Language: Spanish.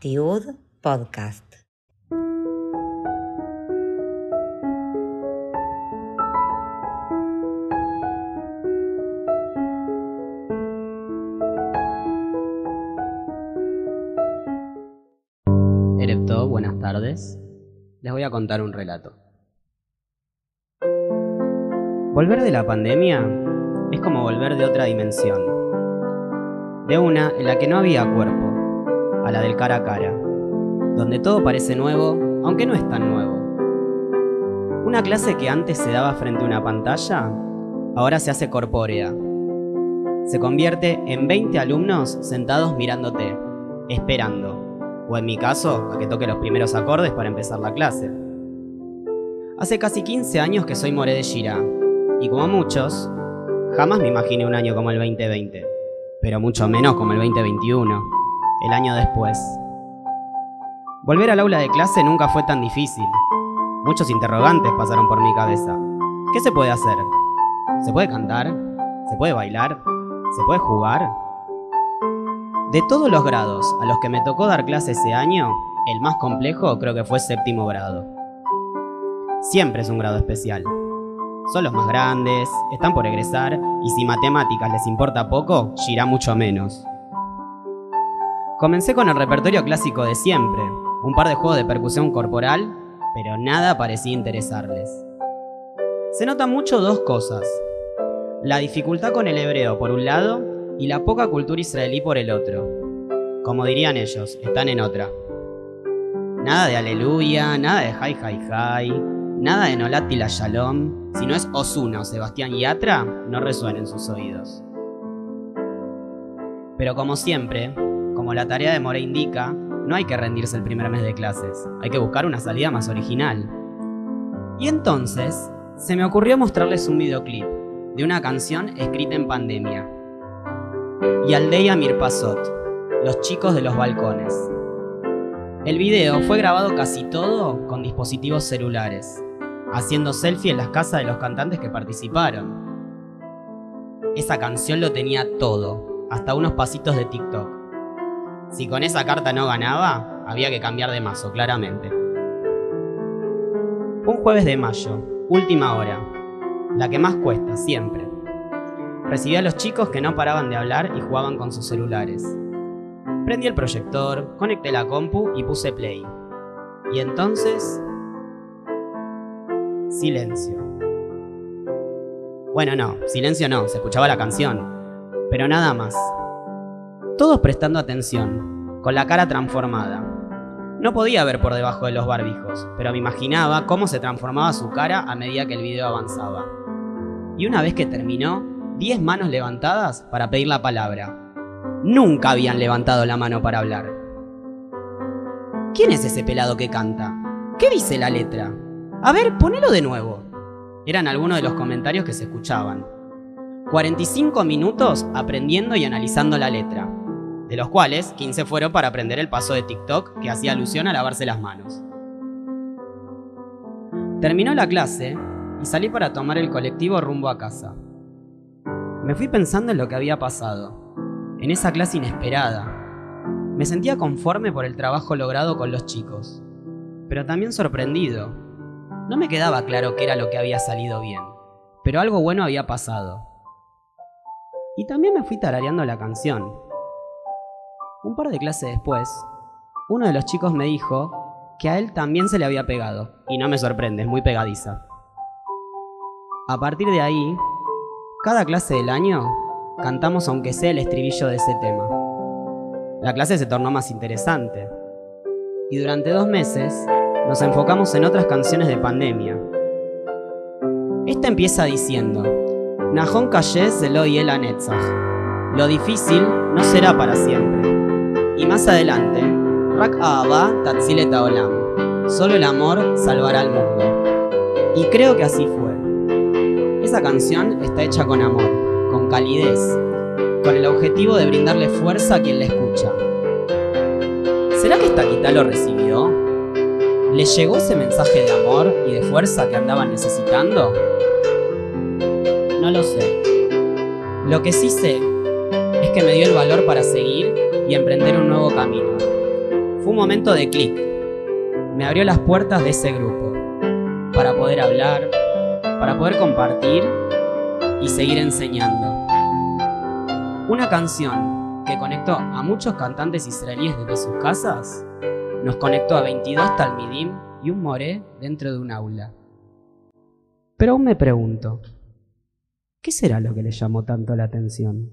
Tiud Podcast. Buenas tardes. Les voy a contar un relato. Volver de la pandemia es como volver de otra dimensión. De una en la que no había cuerpo, a la del cara a cara, donde todo parece nuevo, aunque no es tan nuevo. Una clase que antes se daba frente a una pantalla, ahora se hace corpórea. Se convierte en 20 alumnos sentados mirándote, esperando, o en mi caso, a que toque los primeros acordes para empezar la clase. Hace casi 15 años que soy Moré de Gira, y como muchos, jamás me imaginé un año como el 2020, pero mucho menos como el 2021, el año después. Volver al aula de clase nunca fue tan difícil. Muchos interrogantes pasaron por mi cabeza. ¿Qué se puede hacer? ¿Se puede cantar? ¿Se puede bailar? ¿Se puede jugar? De todos los grados a los que me tocó dar clase ese año, el más complejo creo que fue séptimo grado. Siempre es un grado especial. Son los más grandes, están por egresar y si matemáticas les importa poco, girá mucho menos. Comencé con el repertorio clásico de siempre, un par de juegos de percusión corporal, pero nada parecía interesarles. Se notan mucho dos cosas. La dificultad con el hebreo por un lado y la poca cultura israelí por el otro. Como dirían ellos, están en otra. Nada de aleluya, nada de hi hi hi, nada de Nolat la Shalom. Si no es Osuna o Sebastián Yatra, no resuena en sus oídos. Pero como siempre, como la tarea de More indica, no hay que rendirse el primer mes de clases, hay que buscar una salida más original. Y entonces, se me ocurrió mostrarles un videoclip de una canción escrita en pandemia. Y Aldeia Mirpasot, Los chicos de los balcones. El video fue grabado casi todo con dispositivos celulares, haciendo selfie en las casas de los cantantes que participaron. Esa canción lo tenía todo, hasta unos pasitos de TikTok. Si con esa carta no ganaba, había que cambiar de mazo, claramente. Un jueves de mayo, última hora, la que más cuesta, siempre. Recibí a los chicos que no paraban de hablar y jugaban con sus celulares. Prendí el proyector, conecté la compu y puse play. Y entonces... Silencio. Bueno, no, silencio no, se escuchaba la canción. Pero nada más. Todos prestando atención, con la cara transformada. No podía ver por debajo de los barbijos, pero me imaginaba cómo se transformaba su cara a medida que el video avanzaba. Y una vez que terminó, 10 manos levantadas para pedir la palabra. Nunca habían levantado la mano para hablar. ¿Quién es ese pelado que canta? ¿Qué dice la letra? A ver, ponelo de nuevo. Eran algunos de los comentarios que se escuchaban. 45 minutos aprendiendo y analizando la letra, de los cuales 15 fueron para aprender el paso de TikTok que hacía alusión a lavarse las manos. Terminó la clase y salí para tomar el colectivo rumbo a casa. Me fui pensando en lo que había pasado, en esa clase inesperada. Me sentía conforme por el trabajo logrado con los chicos, pero también sorprendido. No me quedaba claro qué era lo que había salido bien, pero algo bueno había pasado. Y también me fui tarareando la canción. Un par de clases después, uno de los chicos me dijo que a él también se le había pegado, y no me sorprende, es muy pegadiza. A partir de ahí, cada clase del año cantamos aunque sea el estribillo de ese tema. La clase se tornó más interesante. Y durante dos meses nos enfocamos en otras canciones de pandemia. Esta empieza diciendo, Nahon Kayes de y el Netzach. Lo difícil no será para siempre. Y más adelante, Rak Aaba Tatzilet Olam. Solo el amor salvará al mundo. Y creo que así fue. Esa canción está hecha con amor, con calidez, con el objetivo de brindarle fuerza a quien la escucha. ¿Será que esta quita lo recibió? ¿Le llegó ese mensaje de amor y de fuerza que andaban necesitando? No lo sé. Lo que sí sé es que me dio el valor para seguir y emprender un nuevo camino. Fue un momento de clic. Me abrió las puertas de ese grupo para poder hablar, para poder compartir y seguir enseñando. Una canción que conectó a muchos cantantes israelíes desde sus casas nos conectó a 22 talmidim y un moré dentro de un aula. Pero aún me pregunto, ¿qué será lo que le llamó tanto la atención?